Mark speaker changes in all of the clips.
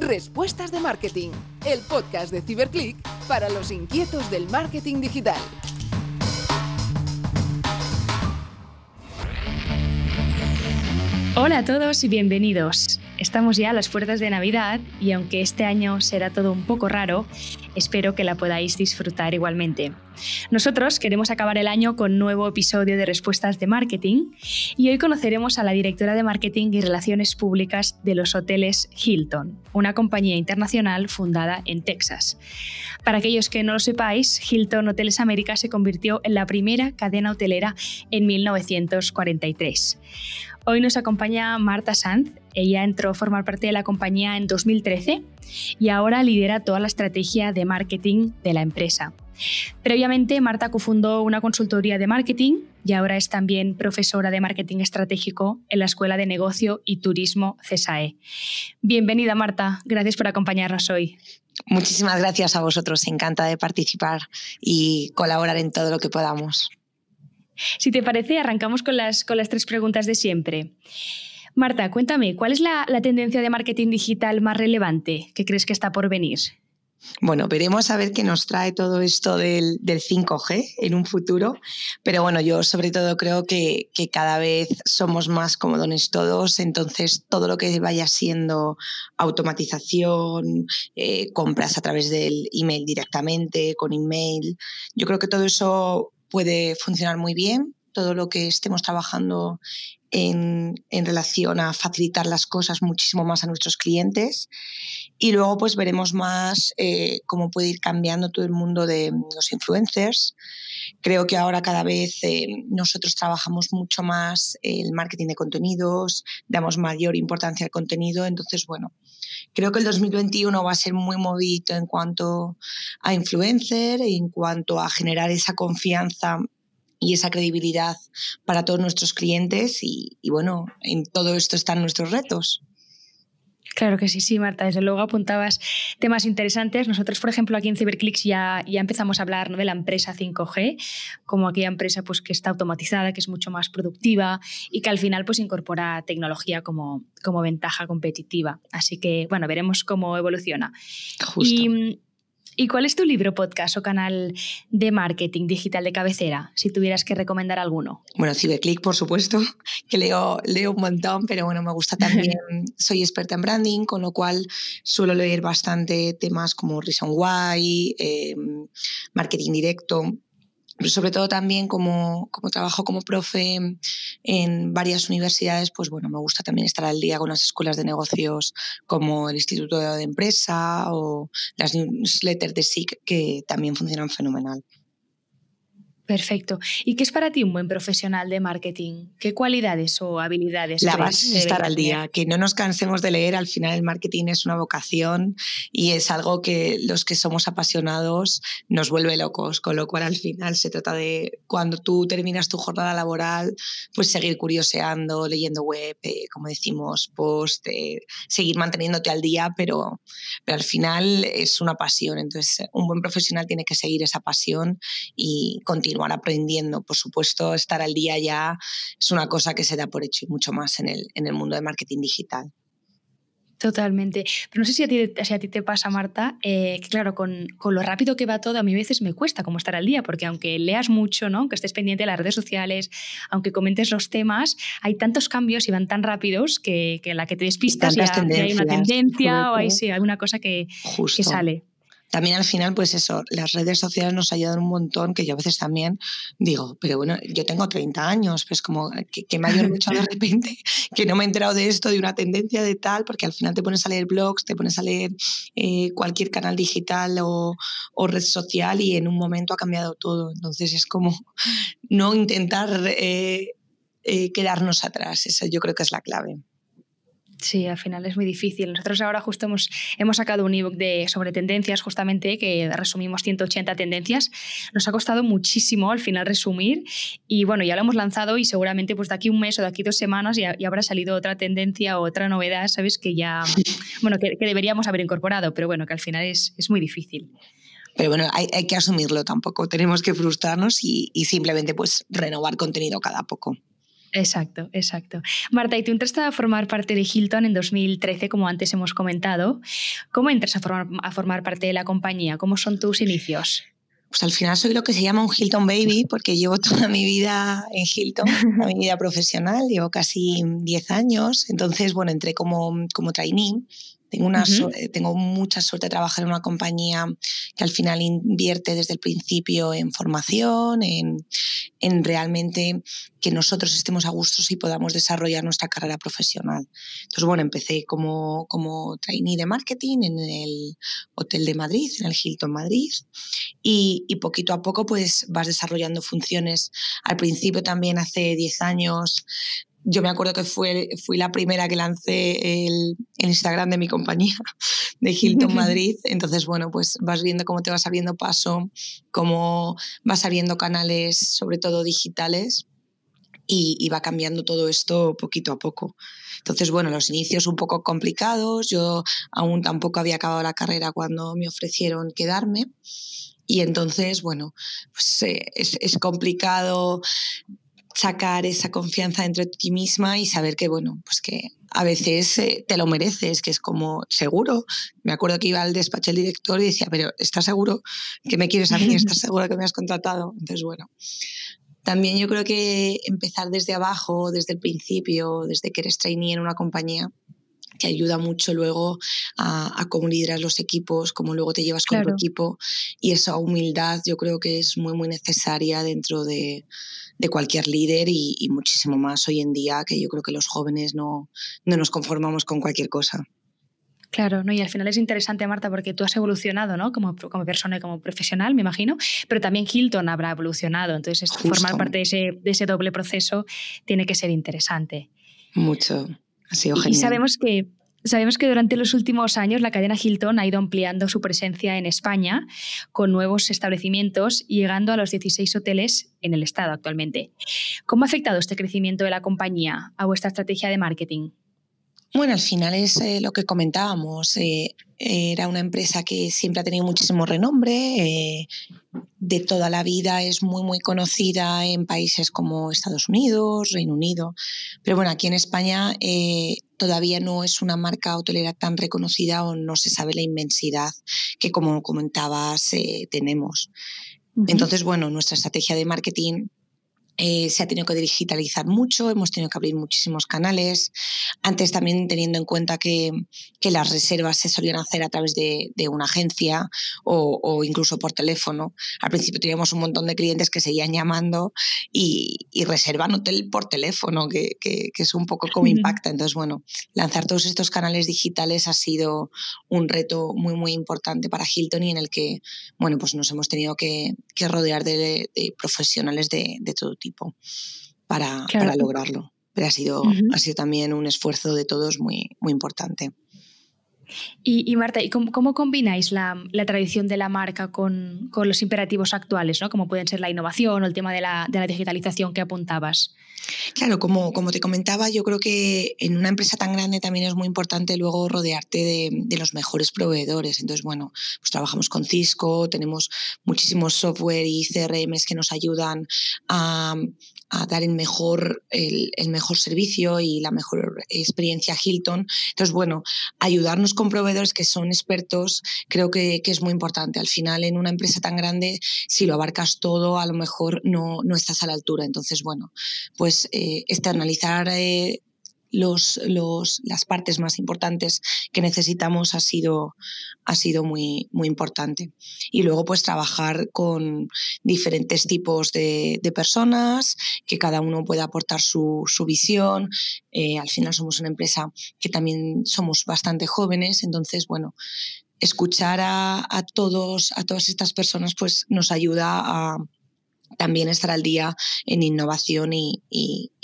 Speaker 1: Respuestas de Marketing, el podcast de Ciberclick para los inquietos del marketing digital.
Speaker 2: Hola a todos y bienvenidos. Estamos ya a las puertas de Navidad y aunque este año será todo un poco raro, espero que la podáis disfrutar igualmente. Nosotros queremos acabar el año con nuevo episodio de Respuestas de Marketing y hoy conoceremos a la directora de Marketing y Relaciones Públicas de los hoteles Hilton, una compañía internacional fundada en Texas. Para aquellos que no lo sepáis, Hilton Hoteles América se convirtió en la primera cadena hotelera en 1943. Hoy nos acompaña Marta Sanz. Ella entró a formar parte de la compañía en 2013 y ahora lidera toda la estrategia de marketing de la empresa. Previamente, Marta cofundó una consultoría de marketing y ahora es también profesora de marketing estratégico en la Escuela de Negocio y Turismo CESAE. Bienvenida, Marta. Gracias por acompañarnos hoy.
Speaker 3: Muchísimas gracias a vosotros. Encanta de participar y colaborar en todo lo que podamos.
Speaker 2: Si te parece, arrancamos con las, con las tres preguntas de siempre. Marta, cuéntame, ¿cuál es la, tendencia de marketing digital más relevante que crees que está por venir?
Speaker 3: Bueno, veremos a ver qué nos trae todo esto del, 5G en un futuro, pero bueno, yo sobre todo creo que, cada vez somos más cómodos todos, entonces todo lo que vaya siendo automatización, eh, compras a través del email directamente, con email, yo creo que todo eso puede funcionar muy bien. Todo lo que estemos trabajando en, relación a facilitar las cosas muchísimo más a nuestros clientes. Y luego pues veremos más eh, cómo puede ir cambiando todo el mundo de los influencers. Creo que ahora cada vez eh, nosotros trabajamos mucho más el marketing de contenidos, damos mayor importancia al contenido. Entonces, bueno, creo que el 2021 va a ser muy movido en cuanto a influencer, en cuanto a generar esa confianza y esa credibilidad para todos nuestros clientes y, y bueno, en todo esto están nuestros retos.
Speaker 2: Claro que sí, sí, Marta. Desde luego apuntabas temas interesantes. Nosotros, por ejemplo, aquí en Cyberclicks ya, ya empezamos a hablar de la empresa 5G, como aquella empresa pues, que está automatizada, que es mucho más productiva y que al final pues, incorpora tecnología como, como ventaja competitiva. Así que, bueno, veremos cómo evoluciona.
Speaker 3: Justo.
Speaker 2: ¿Y cuál es tu libro, podcast o canal de marketing digital de cabecera, si tuvieras que recomendar alguno?
Speaker 3: Bueno, Ciberclick, por supuesto, que leo, leo un montón, pero bueno, me gusta también, soy experta en branding, con lo cual suelo leer bastante temas como Reason Why, eh, marketing directo, sobre todo también como, como trabajo como profe en varias universidades, pues bueno, me gusta también estar al día con las escuelas de negocios como el Instituto de Empresa o las newsletters de SIC que también funcionan fenomenal.
Speaker 2: Perfecto. ¿Y qué es para ti un buen profesional de marketing? ¿Qué cualidades o habilidades?
Speaker 3: La base es estar al día, que no nos cansemos de leer. Al final el marketing es una vocación y es algo que los que somos apasionados nos vuelve locos, con lo cual al final se trata de cuando tú terminas tu jornada laboral, pues seguir curioseando, leyendo web, eh, como decimos, post, eh, seguir manteniéndote al día, pero, pero al final es una pasión. Entonces un buen profesional tiene que seguir esa pasión y continuar aprendiendo. Por supuesto, estar al día ya es una cosa que se da por hecho y mucho más en el, en el mundo del marketing digital.
Speaker 2: Totalmente. Pero no sé si a ti, a ti te pasa, Marta, eh, que claro, con, con, lo rápido que va todo, a mí a veces me cuesta como estar al día, porque aunque leas mucho, ¿no? aunque estés pendiente de las redes sociales, aunque comentes los temas, hay tantos cambios y van tan rápidos que, que la que te despistas ya, hay una tendencia o hay, sí, alguna cosa que, que sale
Speaker 3: también al final, pues eso, las redes sociales nos ayudan un montón, que yo a veces también digo, pero bueno, yo tengo 30 años, pues como que, mayor mucho de repente, que no me he enterado de esto, de una tendencia de tal, porque al final te pones a leer blogs, te pones a leer eh, cualquier canal digital o, red social y en un momento ha cambiado todo. Entonces es como no intentar eh, eh, quedarnos atrás, eso yo creo que es la clave.
Speaker 2: Sí, al final es muy difícil. Nosotros ahora justo hemos, hemos sacado un ebook de, sobre tendencias, justamente, que resumimos 180 tendencias. Nos ha costado muchísimo al final resumir y bueno, ya lo hemos lanzado y seguramente pues de aquí un mes o de aquí dos semanas ya, habrá salido otra tendencia o otra novedad, ¿sabes? Que ya, bueno, que, deberíamos haber incorporado, pero bueno, que al final es, es muy difícil.
Speaker 3: Pero bueno, hay, hay, que asumirlo tampoco, tenemos que frustrarnos y, y simplemente pues renovar contenido cada poco.
Speaker 2: Exacto, exacto. Marta, y tú entraste a formar parte de Hilton en 2013, como antes hemos comentado. ¿Cómo entras a formar, a formar parte de la compañía? ¿Cómo son tus inicios?
Speaker 3: Pues al final soy lo que se llama un Hilton Baby, porque llevo toda mi vida en Hilton, toda mi vida profesional, llevo casi 10 años. Entonces, bueno, entré como, como trainee tengo, una tengo mucha suerte de trabajar en una compañía que al final invierte desde el principio en formación, en, en realmente que nosotros estemos a gusto y podamos desarrollar nuestra carrera profesional. Entonces, bueno, empecé como, como trainee de marketing en el Hotel de Madrid, en el Hilton Madrid, y, y poquito a poco pues vas desarrollando funciones. Al principio también hace 10 años yo me acuerdo que fue, fui la primera que lancé el, Instagram de mi compañía, de Hilton Madrid. Entonces, bueno, pues vas viendo cómo te vas abriendo paso, cómo vas abriendo canales, sobre todo digitales, y, va cambiando todo esto poquito a poco. Entonces, bueno, los inicios un poco complicados. Yo aún tampoco había acabado la carrera cuando me ofrecieron quedarme. Y entonces, bueno, pues eh, es, es complicado sacar esa confianza dentro de ti misma y saber que, bueno, pues que a veces eh, te lo mereces, que es como seguro. Me acuerdo que iba al despacho del director y decía, pero ¿estás seguro que me quieres a mí? ¿Estás seguro que me has contratado? Entonces, bueno, también yo creo que empezar desde abajo, desde el principio, desde que eres trainee en una compañía, que ayuda mucho luego a, cómo lideras los equipos, cómo luego te llevas con tu equipo y esa humildad yo creo que es muy, muy necesaria dentro de, de cualquier líder y, muchísimo más hoy en día, que yo creo que los jóvenes no, no nos conformamos con cualquier cosa.
Speaker 2: Claro, ¿no? y al final es interesante, Marta, porque tú has evolucionado ¿no? como, como persona y como profesional, me imagino, pero también Hilton habrá evolucionado. Entonces, formar parte de ese, de ese, doble proceso tiene que ser interesante.
Speaker 3: Mucho. Ha sido genial.
Speaker 2: Y sabemos que Sabemos que durante los últimos años la cadena Hilton ha ido ampliando su presencia en España con nuevos establecimientos, llegando a los 16 hoteles en el estado actualmente. ¿Cómo ha afectado este crecimiento de la compañía a vuestra estrategia de marketing?
Speaker 3: Bueno, al final es eh, lo que comentábamos. Eh, era una empresa que siempre ha tenido muchísimo renombre, eh, de toda la vida es muy, muy conocida en países como Estados Unidos, Reino Unido, pero bueno, aquí en España todavía no es una marca hotelera tan reconocida o no se sabe la inmensidad que, como comentabas, tenemos. Entonces, bueno, nuestra estrategia de marketing eh, se ha tenido que digitalizar mucho, hemos tenido que abrir muchísimos canales. Antes también teniendo en cuenta que, que las reservas se solían hacer a través de, de una agencia o, o, incluso por teléfono. Al principio teníamos un montón de clientes que seguían llamando y, y reservan hotel por teléfono, que, que, que, es un poco como impacta. Entonces, bueno, lanzar todos estos canales digitales ha sido un reto muy, muy importante para Hilton y en el que, bueno, pues nos hemos tenido que, que rodear de, de profesionales de, de todo tipo para, para lograrlo. Pero ha sido, ha sido también un esfuerzo de todos muy, muy importante.
Speaker 2: Y, Marta, ¿y cómo, combináis la, tradición de la marca con, los imperativos actuales, ¿no? como pueden ser la innovación o el tema de la, digitalización que apuntabas?
Speaker 3: Claro, como, te comentaba, yo creo que en una empresa tan grande también es muy importante luego rodearte de, de, los mejores proveedores. Entonces, bueno, pues trabajamos con Cisco, tenemos muchísimos software y CRMs que nos ayudan a, a dar el mejor, el, el, mejor servicio y la mejor experiencia Hilton. Entonces, bueno, ayudarnos con proveedores que son expertos creo que, que, es muy importante. Al final, en una empresa tan grande, si lo abarcas todo, a lo mejor no, no estás a la altura. Entonces, bueno, pues eh, externalizar eh, los, las partes más importantes que necesitamos ha sido, ha sido muy, muy importante. Y luego pues trabajar con diferentes tipos de, personas, que cada uno pueda aportar su, su visión. Eh, al final somos una empresa que también somos bastante jóvenes, entonces bueno, escuchar a, todos, a todas estas personas pues nos ayuda a también estar al día en innovación y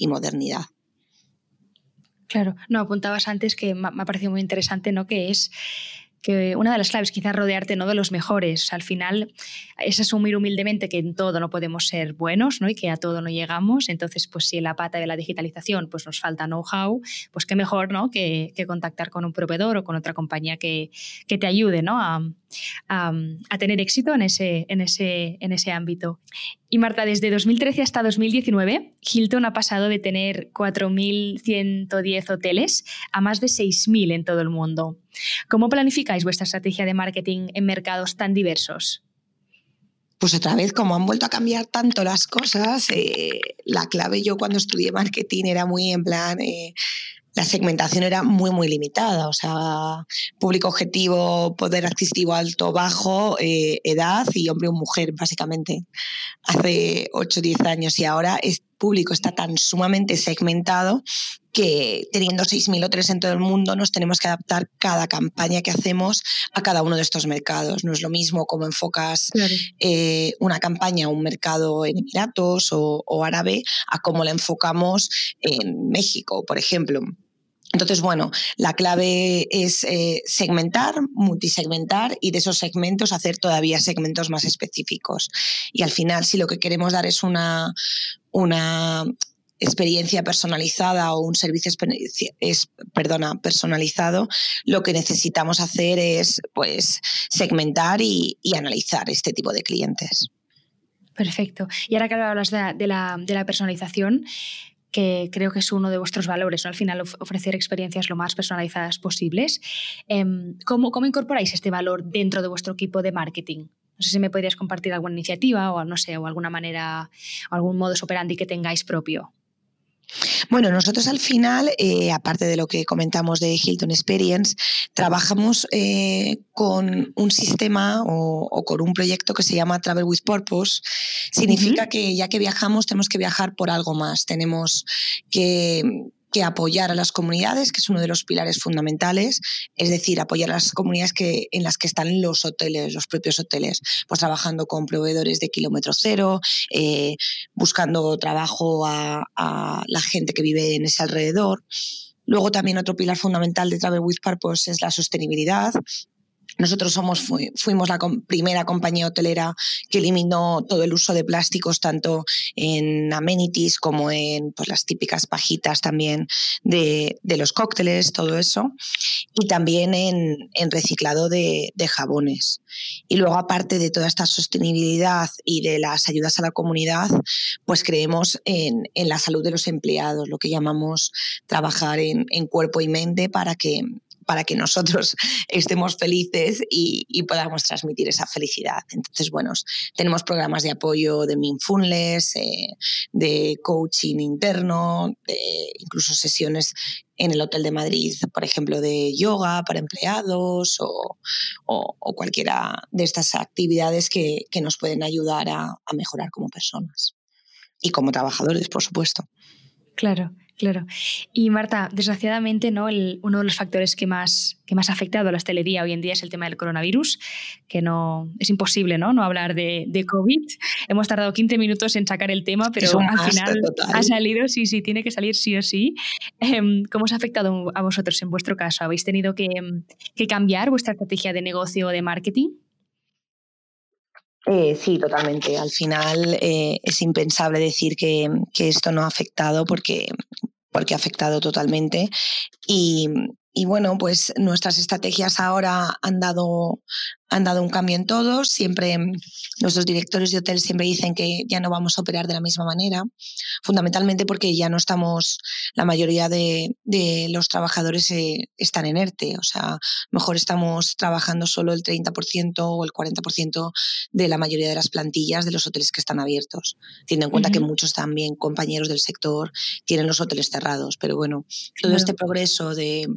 Speaker 3: modernidad.
Speaker 2: Claro, no, apuntabas antes que me ha parecido muy interesante, ¿no? Que es que una de las claves quizás rodearte ¿no? de los mejores. al final es asumir humildemente que en todo no podemos ser buenos ¿no? y que a todo no llegamos. Entonces, pues si en la pata de la digitalización pues nos falta know-how, pues qué mejor ¿no? que, contactar con un proveedor o con otra compañía que, que te ayude ¿no? a, a, tener éxito en ese, en, ese, en ese ámbito. Y Marta, desde 2013 hasta 2019, Hilton ha pasado de tener 4.110 hoteles a más de 6.000 en todo el mundo. ¿Cómo planificáis vuestra estrategia de marketing en mercados tan diversos?
Speaker 3: Pues otra vez, como han vuelto a cambiar tanto las cosas, eh, la clave yo cuando estudié marketing era muy en plan, eh, la segmentación era muy, muy limitada. O sea, público objetivo, poder adquisitivo alto, bajo, eh, edad y hombre o mujer, básicamente. Hace 8 o 10 años y ahora el público está tan sumamente segmentado que teniendo 6.000 hoteles en todo el mundo nos tenemos que adaptar cada campaña que hacemos a cada uno de estos mercados. No es lo mismo como enfocas eh, una campaña a un mercado en Emiratos o, o árabe a cómo la enfocamos en México, por ejemplo. Entonces, bueno, la clave es eh, segmentar, multisegmentar y de esos segmentos hacer todavía segmentos más específicos. Y al final, si lo que queremos dar es una, una experiencia personalizada o un servicio es, perdona, personalizado, lo que necesitamos hacer es pues, segmentar y, analizar este tipo de clientes.
Speaker 2: Perfecto. Y ahora que hablas de la, personalización, que creo que es uno de vuestros valores, al final ofrecer experiencias lo más personalizadas posibles. Em, ¿Cómo, ¿Cómo incorporáis este valor dentro de vuestro equipo de marketing? No sé si me podrías compartir alguna iniciativa o no sé, o alguna manera, o algún modus operandi que tengáis propio.
Speaker 3: Bueno, nosotros al final, eh, aparte de lo que comentamos de Hilton Experience, trabajamos eh, con un sistema o, con un proyecto que se llama Travel with Purpose. Significa que ya que viajamos tenemos que viajar por algo más. Tenemos que apoyar a las comunidades, que es uno de los pilares fundamentales, es decir, apoyar a las comunidades que, en las que están los hoteles, los propios hoteles, pues trabajando con proveedores de kilómetro cero, eh, buscando trabajo a, a la gente que vive en ese alrededor. Luego también otro pilar fundamental de Travel with Purpose es la sostenibilidad, nosotros somos, fuimos la primera compañía hotelera que eliminó todo el uso de plásticos, tanto en amenities como en pues, las típicas pajitas también de, los cócteles, todo eso. Y también en, reciclado de, jabones. Y luego, aparte de toda esta sostenibilidad y de las ayudas a la comunidad, pues creemos en, la salud de los empleados, lo que llamamos trabajar en cuerpo y mente para que para que nosotros estemos felices y, podamos transmitir esa felicidad. Entonces, bueno, tenemos programas de apoyo de Mindfulness, eh, de coaching interno, incluso sesiones en el Hotel de Madrid, por ejemplo, de yoga para empleados o, cualquiera de estas actividades que, nos pueden ayudar a mejorar como personas y como trabajadores, por supuesto.
Speaker 2: Claro. Claro. Y Marta, desgraciadamente, ¿no? uno de los factores que más, que más ha afectado a la hostelería hoy en día es el tema del coronavirus, que no es imposible ¿no? no hablar de, de COVID. Hemos tardado 15 minutos en sacar el tema, pero al final ha salido, sí, sí, tiene que salir sí o sí. Em, ¿Cómo os ha afectado a vosotros en vuestro caso? ¿Habéis tenido que, que cambiar vuestra estrategia de negocio o de marketing?
Speaker 3: Eh, sí, totalmente. Al final eh, es impensable decir que, que, esto no ha afectado porque, porque ha afectado totalmente. Y, y bueno, pues nuestras estrategias ahora han dado, han dado un cambio en todo. Siempre nuestros directores de hotel siempre dicen que ya no vamos a operar de la misma manera, fundamentalmente porque ya no estamos, la mayoría de, de los trabajadores eh, están en ERTE, o sea, mejor estamos trabajando solo el 30% o el 40% de la mayoría de las plantillas de los hoteles que están abiertos, teniendo en cuenta que muchos también compañeros del sector tienen los hoteles cerrados. Pero bueno, todo este progreso de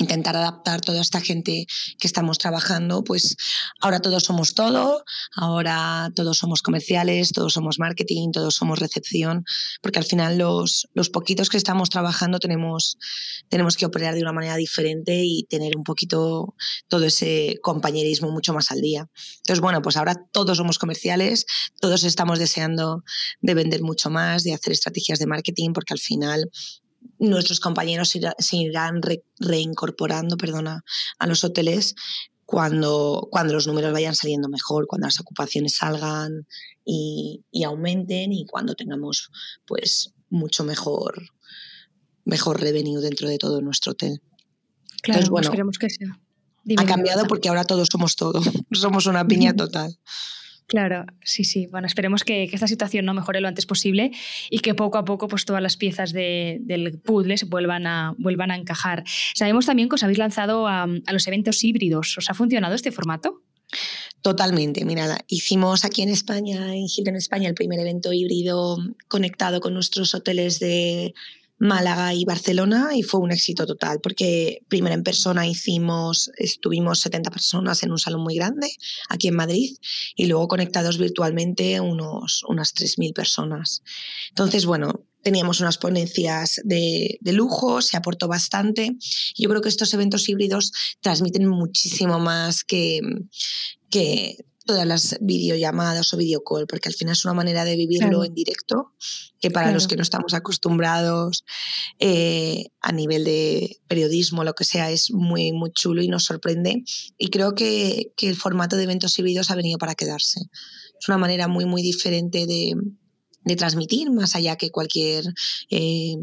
Speaker 3: intentar adaptar toda esta gente que estamos trabajando, pues ahora todos somos todo, ahora todos somos comerciales, todos somos marketing, todos somos recepción, porque al final los, los poquitos que estamos trabajando tenemos, tenemos que operar de una manera diferente y tener un poquito todo ese compañerismo mucho más al día. Entonces, bueno, pues ahora todos somos comerciales, todos estamos deseando de vender mucho más, de hacer estrategias de marketing, porque al final nuestros compañeros se irán reincorporando perdona, a los hoteles cuando, cuando los números vayan saliendo mejor, cuando las ocupaciones salgan y, aumenten y cuando tengamos pues mucho mejor, mejor revenue dentro de todo nuestro hotel.
Speaker 2: Claro, bueno, esperemos que sea.
Speaker 3: ha cambiado porque ahora todos somos todo, somos una piña total.
Speaker 2: Claro, sí, sí. Bueno, esperemos que, esta situación no mejore lo antes posible y que poco a poco pues, todas las piezas del puzzle se vuelvan a, vuelvan a encajar. Sabemos también que os habéis lanzado a, los eventos híbridos. ¿Os ha funcionado este formato?
Speaker 3: Totalmente. Mira, hicimos aquí en España, en Hilton España, el primer evento híbrido conectado con nuestros hoteles de Málaga y Barcelona y fue un éxito total porque primero en persona hicimos, estuvimos 70 personas en un salón muy grande aquí en Madrid y luego conectados virtualmente unos, unas 3.000 personas. Entonces, bueno, teníamos unas ponencias de, de, lujo, se aportó bastante. Yo creo que estos eventos híbridos transmiten muchísimo más que, que todas las videollamadas o videocall, porque al final es una manera de vivirlo en directo, que para los que no estamos acostumbrados eh, a nivel de periodismo, lo que sea, es muy, muy chulo y nos sorprende. Y creo que, que el formato de eventos híbridos ha venido para quedarse. Es una manera muy, muy diferente de, de transmitir, más allá que cualquier eh,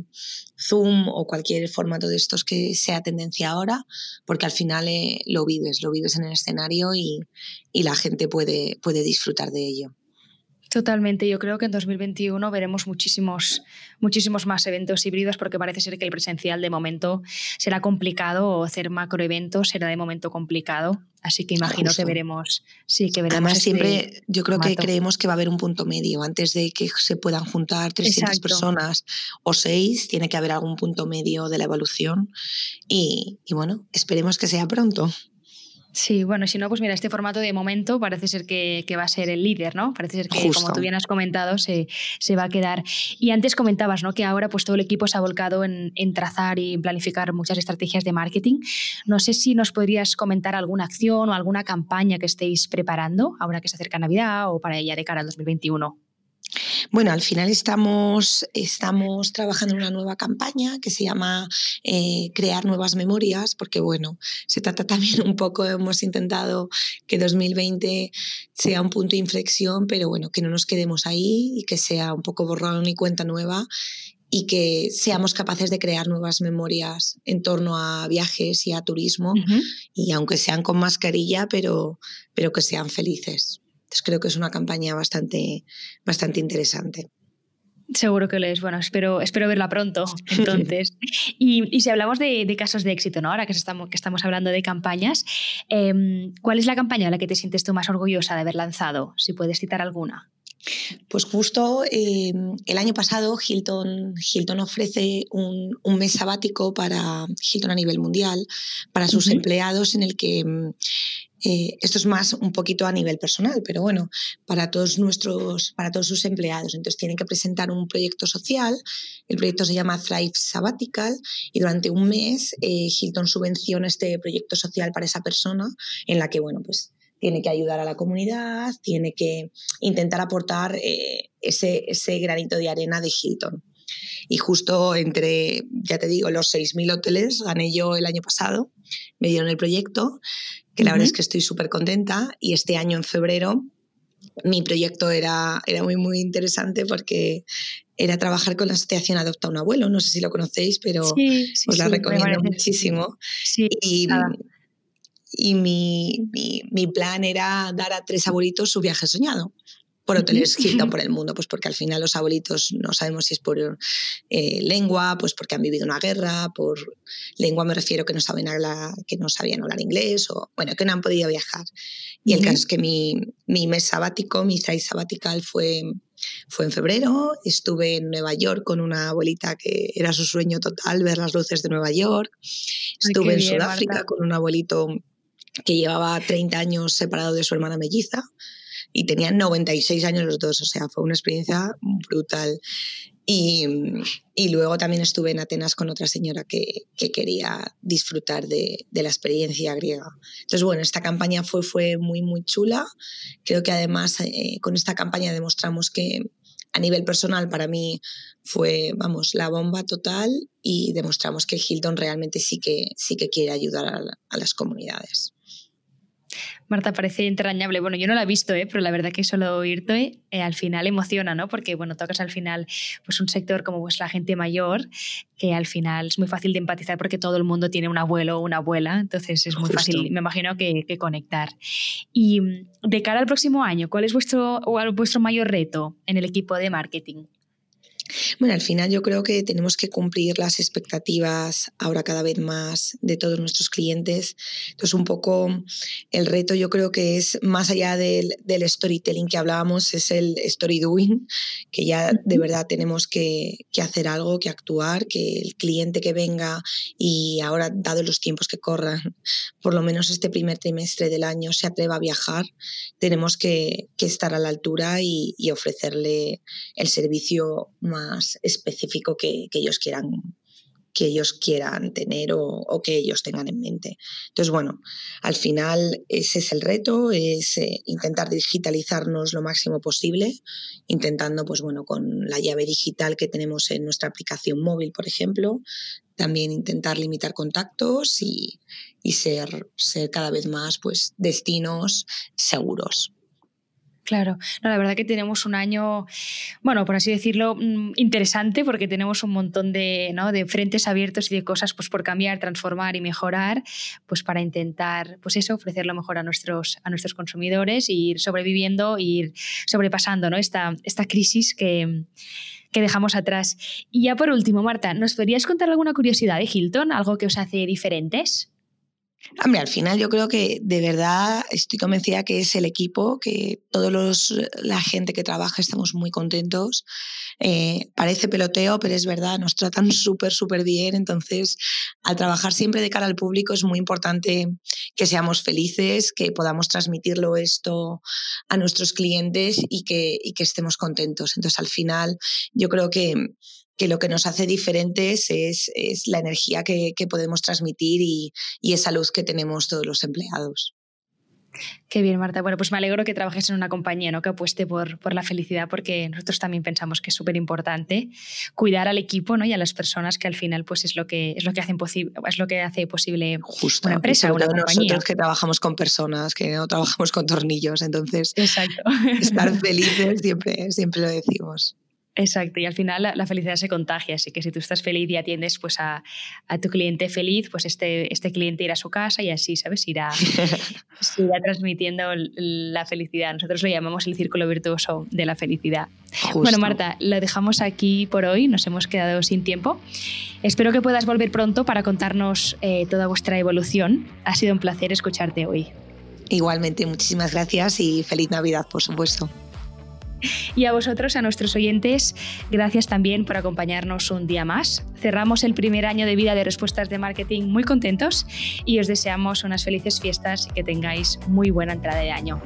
Speaker 3: Zoom o cualquier formato de estos que sea tendencia ahora, porque al final eh, lo vives, lo vives en el escenario y, y la gente puede, puede disfrutar de ello.
Speaker 2: Totalmente. Yo creo que en 2021 veremos muchísimos, muchísimos más eventos híbridos porque parece ser que el presencial de momento será complicado o hacer macroeventos será de momento complicado. Así que imagino que veremos, sí, que veremos.
Speaker 3: Además, este siempre yo creo que creemos que va a haber un punto medio. Antes de que se puedan juntar 300 personas o 6, tiene que haber algún punto medio de la evolución. y bueno, esperemos que sea pronto.
Speaker 2: Sí, bueno, si no, pues mira, este formato de momento parece ser que, va a ser el líder, ¿no? Parece ser que, como tú bien has comentado, se, va a quedar. Y antes comentabas, ¿no? Que ahora pues todo el equipo se ha volcado en, trazar y planificar muchas estrategias de marketing. No sé si nos podrías comentar alguna acción o alguna campaña que estéis preparando ahora que se acerca Navidad o para ella de cara al 2021.
Speaker 3: Bueno, al final estamos, estamos trabajando en una nueva campaña que se llama eh, Crear nuevas memorias, porque bueno, se trata también un poco, hemos intentado que 2020 sea un punto de inflexión, pero bueno, que no nos quedemos ahí y que sea un poco borrón y cuenta nueva y que seamos capaces de crear nuevas memorias en torno a viajes y a turismo, y aunque sean con mascarilla, pero, pero que sean felices. Entonces creo que es una campaña bastante, bastante interesante.
Speaker 2: Seguro que lo es. Bueno, espero, espero verla pronto. Entonces, y, si hablamos de, casos de éxito, ¿no? Ahora que estamos, que estamos hablando de campañas, em, ¿cuál es la campaña a la que te sientes tú más orgullosa de haber lanzado? Si puedes citar alguna.
Speaker 3: Pues justo em, el año pasado Hilton, Hilton ofrece un, mes sabático para Hilton a nivel mundial, para sus empleados, en el que em, eh, esto es más un poquito a nivel personal, pero bueno, para todos nuestros, para todos sus empleados. Entonces tienen que presentar un proyecto social. El proyecto se llama Thrive Sabbatical y durante un mes eh, Hilton subvenciona este proyecto social para esa persona en la que, bueno, pues tiene que ayudar a la comunidad, tiene que intentar aportar eh, ese, ese granito de arena de Hilton. Y justo entre, ya te digo, los 6.000 hoteles gané yo el año pasado, me dieron el proyecto, que la verdad es que estoy súper contenta. Y este año, en febrero, mi proyecto era, era muy, muy interesante porque era trabajar con la asociación Adopta un Abuelo. No sé si lo conocéis, pero os la recomiendo muchísimo. y, y mi, mi, mi, plan era dar a tres abuelitos su viaje soñado por hoteles Hilton por el mundo, pues porque al final los abuelitos no sabemos si es por eh, lengua, pues porque han vivido una guerra, por lengua me refiero que no saben hablar, que no sabían hablar inglés o bueno, que no han podido viajar. Y el caso es que mi, mi mes sabático, mi thrive sabatical fue fue en febrero, estuve en Nueva York con una abuelita que era su sueño total ver las luces de Nueva York. Estuve en Sudáfrica con un abuelito que llevaba 30 años separado de su hermana melliza y tenían 96 años los dos, o sea, fue una experiencia brutal. Y, y luego también estuve en Atenas con otra señora que, que quería disfrutar de, de, la experiencia griega. Entonces, bueno, esta campaña fue, fue muy, muy chula. Creo que además eh, con esta campaña demostramos que a nivel personal para mí fue, vamos, la bomba total y demostramos que Hilton realmente sí que, sí que quiere ayudar a las comunidades.
Speaker 2: Marta, parece entrañable. Bueno, yo no la he visto, ¿eh? pero la verdad que solo oírte eh, al final emociona, ¿no? Porque, bueno, tocas al final pues un sector como pues, la gente mayor, que al final es muy fácil de empatizar porque todo el mundo tiene un abuelo o una abuela, entonces es muy fácil, me imagino, que, conectar. Y mm, de cara al próximo año, ¿cuál es vuestro, vuestro mayor reto en el equipo de marketing?
Speaker 3: Bueno, al final yo creo que tenemos que cumplir las expectativas ahora cada vez más de todos nuestros clientes. Entonces, un poco el reto yo creo que es más allá del, storytelling que hablábamos, es el story doing, que ya de verdad tenemos que, hacer algo, que actuar, que el cliente que venga y ahora, dado los tiempos que corran, por lo menos este primer trimestre del año se atreva a viajar, tenemos que, estar a la altura y, y ofrecerle el servicio más más específico que, ellos quieran que ellos quieran tener o, que ellos tengan en mente. Entonces, bueno, al final ese es el reto, es eh, intentar digitalizarnos lo máximo posible, intentando, pues bueno, con la llave digital que tenemos en nuestra aplicación móvil, por ejemplo, también intentar limitar contactos y, y ser, ser cada vez más, pues, destinos seguros.
Speaker 2: Claro, no, la verdad que tenemos un año, bueno, por así decirlo, mm, interesante porque tenemos un montón de, ¿no? de frentes abiertos y de cosas pues, por cambiar, transformar y mejorar, pues para intentar, pues eso, ofrecer lo mejor a nuestros, a nuestros consumidores e ir sobreviviendo, e ir sobrepasando ¿no? esta, esta crisis que, que dejamos atrás. Y ya por último, Marta, ¿nos podrías contar alguna curiosidad de Hilton, algo que os hace diferentes?
Speaker 3: Al final yo creo que de verdad estoy convencida que es el equipo, que todos los, la gente que trabaja estamos muy contentos. Eh, parece peloteo, pero es verdad, nos tratan súper, súper bien. Entonces, al trabajar siempre de cara al público es muy importante que seamos felices, que podamos transmitirlo esto a nuestros clientes y que, y que estemos contentos. Entonces, al final, yo creo que que lo que nos hace diferentes es, es la energía que, que podemos transmitir y, y, esa luz que tenemos todos los empleados.
Speaker 2: Qué bien, Marta. Bueno, pues me alegro que trabajes en una compañía ¿no? que apueste por, por la felicidad, porque nosotros también pensamos que es súper importante cuidar al equipo ¿no? y a las personas que al final pues, es, lo que, es, lo que hacen es lo que hace posible
Speaker 3: Justo.
Speaker 2: una empresa, una compañía.
Speaker 3: Nosotros que trabajamos con personas, que no trabajamos con tornillos, entonces Exacto. estar felices siempre, siempre lo decimos.
Speaker 2: Exacto, y al final la, felicidad se contagia, así que si tú estás feliz y atiendes pues, a, tu cliente feliz, pues este, este cliente irá a su casa y así, ¿sabes? Irá, irá transmitiendo la felicidad. Nosotros lo llamamos el círculo virtuoso de la felicidad. Bueno, Marta, lo dejamos aquí por hoy, nos hemos quedado sin tiempo. Espero que puedas volver pronto para contarnos eh, toda vuestra evolución. Ha sido un placer escucharte hoy.
Speaker 3: Igualmente, muchísimas gracias y feliz Navidad, por supuesto.
Speaker 2: Y a vosotros, a nuestros oyentes, gracias también por acompañarnos un día más. Cerramos el primer año de vida de respuestas de marketing muy contentos y os deseamos unas felices fiestas y que tengáis muy buena entrada de año.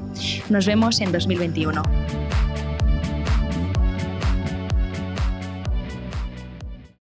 Speaker 2: Nos vemos en 2021.